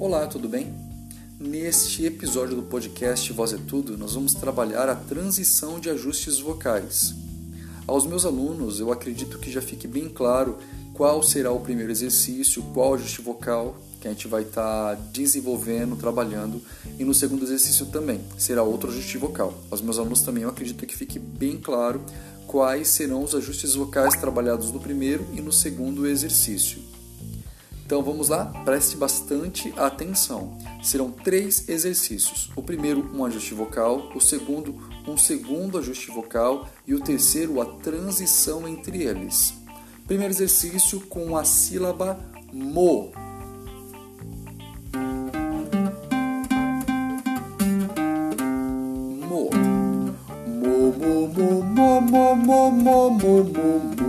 Olá, tudo bem? Neste episódio do podcast Voz é Tudo, nós vamos trabalhar a transição de ajustes vocais. Aos meus alunos, eu acredito que já fique bem claro qual será o primeiro exercício, qual ajuste vocal que a gente vai estar tá desenvolvendo, trabalhando, e no segundo exercício também será outro ajuste vocal. Aos meus alunos também eu acredito que fique bem claro quais serão os ajustes vocais trabalhados no primeiro e no segundo exercício. Então vamos lá, preste bastante atenção. Serão três exercícios: o primeiro, um ajuste vocal, o segundo, um segundo ajuste vocal e o terceiro, a transição entre eles. Primeiro exercício com a sílaba mo. Mo. Mo, mo, mo, mo, mo, mo, mo, mo.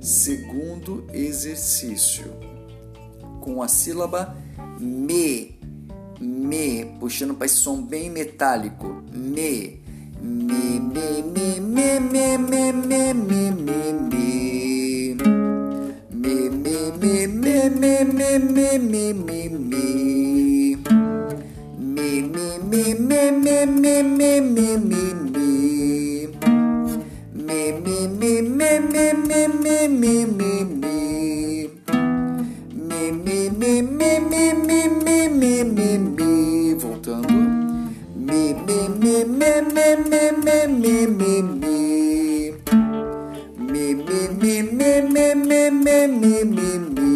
Segundo exercício. Com a sílaba me, me, puxando para esse som bem metálico. Me, me, me, me, me, me, me, me, me, me, me. Me, me, me, me, me, me, me, me, me, me. Me, me, me, me, me, me. Me, me, me, me, me, me, me, me, me. Me, me, me, me, me, me, me, me, me, me.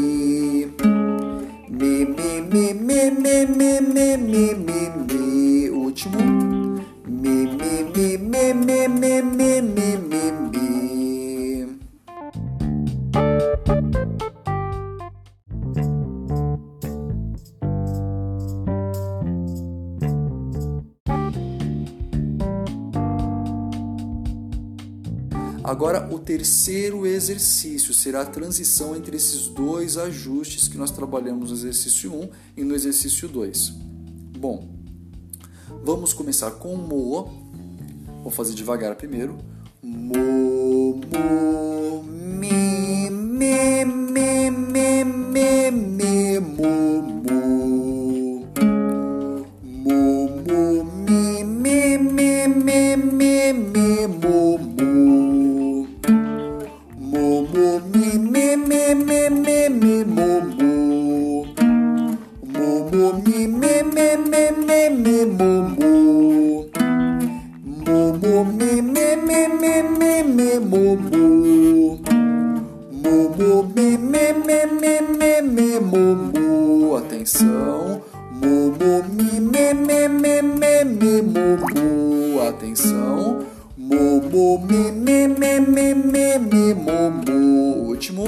Me, me, me, me, me, me, me, me, me, me. Último. Agora, o terceiro exercício será a transição entre esses dois ajustes que nós trabalhamos no exercício 1 e no exercício 2. Bom, vamos começar com mo. Vou fazer devagar primeiro. Mo, mo, me, me, me, me me mumu mumu me me me me me me mumu mumu me me me me me me atenção mumu me me me me me me mumu atenção mumu me me me me me me mumu último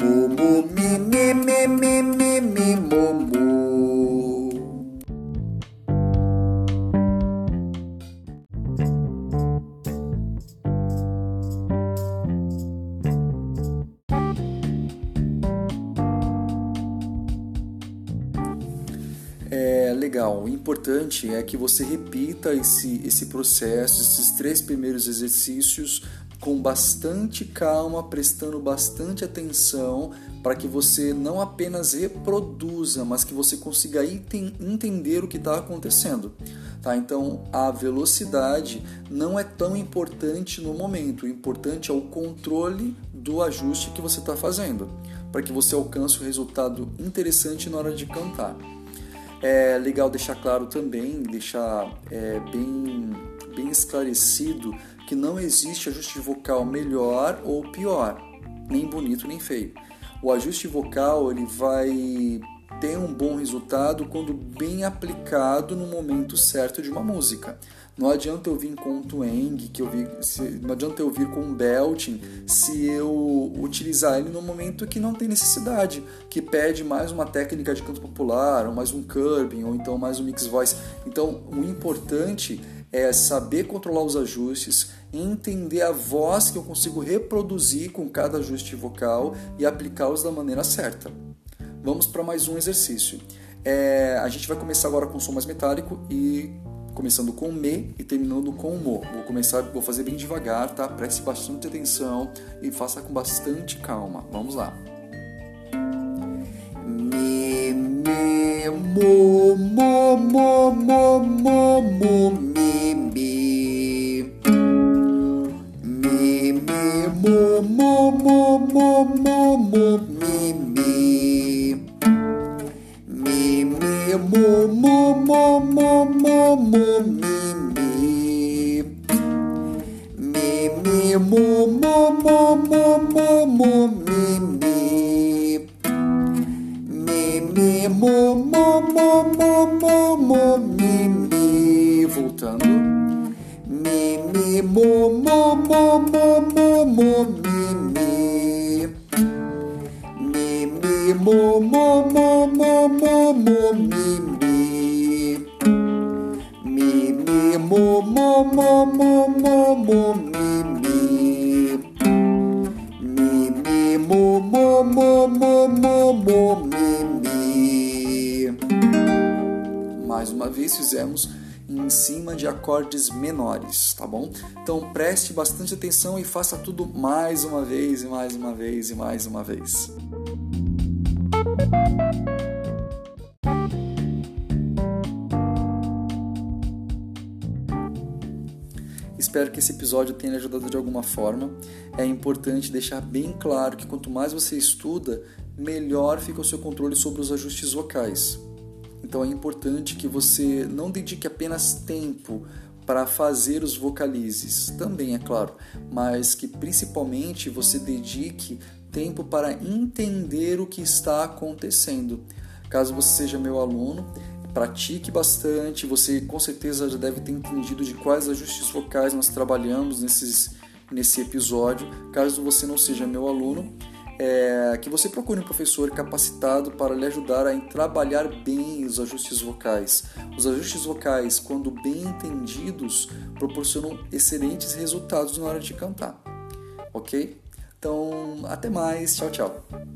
mumu me me me me legal. O importante é que você repita esse, esse processo, esses três primeiros exercícios com bastante calma, prestando bastante atenção para que você não apenas reproduza, mas que você consiga enten- entender o que está acontecendo. Tá? Então a velocidade não é tão importante no momento, o importante é o controle do ajuste que você está fazendo, para que você alcance o resultado interessante na hora de cantar. É legal deixar claro também, deixar é, bem, bem esclarecido que não existe ajuste vocal melhor ou pior, nem bonito nem feio. O ajuste vocal ele vai tem um bom resultado quando bem aplicado no momento certo de uma música. Não adianta eu vir com um twang, que eu vi, se, não adianta eu vir com um belting se eu utilizar ele no momento que não tem necessidade, que pede mais uma técnica de canto popular, ou mais um curbing, ou então mais um mix voice. Então, o importante é saber controlar os ajustes, entender a voz que eu consigo reproduzir com cada ajuste vocal e aplicá-los da maneira certa. Vamos para mais um exercício. É, a gente vai começar agora com som mais metálico e começando com me e terminando com mo. Vou começar, vou fazer bem devagar, tá? Preste bastante atenção e faça com bastante calma. Vamos lá. Me, me, mo, mo, mo, mo, mo, mo, mo, mo, mi, mi. Mi, mi, mo, mo, mo, mo, mo, mo, mi, mi. Mi, mi, mo, mo, mo, mo, mo, mo, mi, mi. Voltando. Mi, mi, mo, mo, mo, mo, mo, mo, Mais uma vez fizemos em cima de acordes menores, tá bom? Então preste bastante atenção e faça tudo mais uma vez, e mais uma vez, e mais uma vez. Espero que esse episódio tenha ajudado de alguma forma. É importante deixar bem claro que quanto mais você estuda, melhor fica o seu controle sobre os ajustes vocais. Então é importante que você não dedique apenas tempo para fazer os vocalizes, também é claro, mas que principalmente você dedique tempo para entender o que está acontecendo. Caso você seja meu aluno, pratique bastante, você com certeza já deve ter entendido de quais ajustes vocais nós trabalhamos nesses, nesse episódio. Caso você não seja meu aluno, é, que você procure um professor capacitado para lhe ajudar a trabalhar bem os ajustes vocais. Os ajustes vocais, quando bem entendidos, proporcionam excelentes resultados na hora de cantar. Ok? Então, até mais. Tchau, tchau.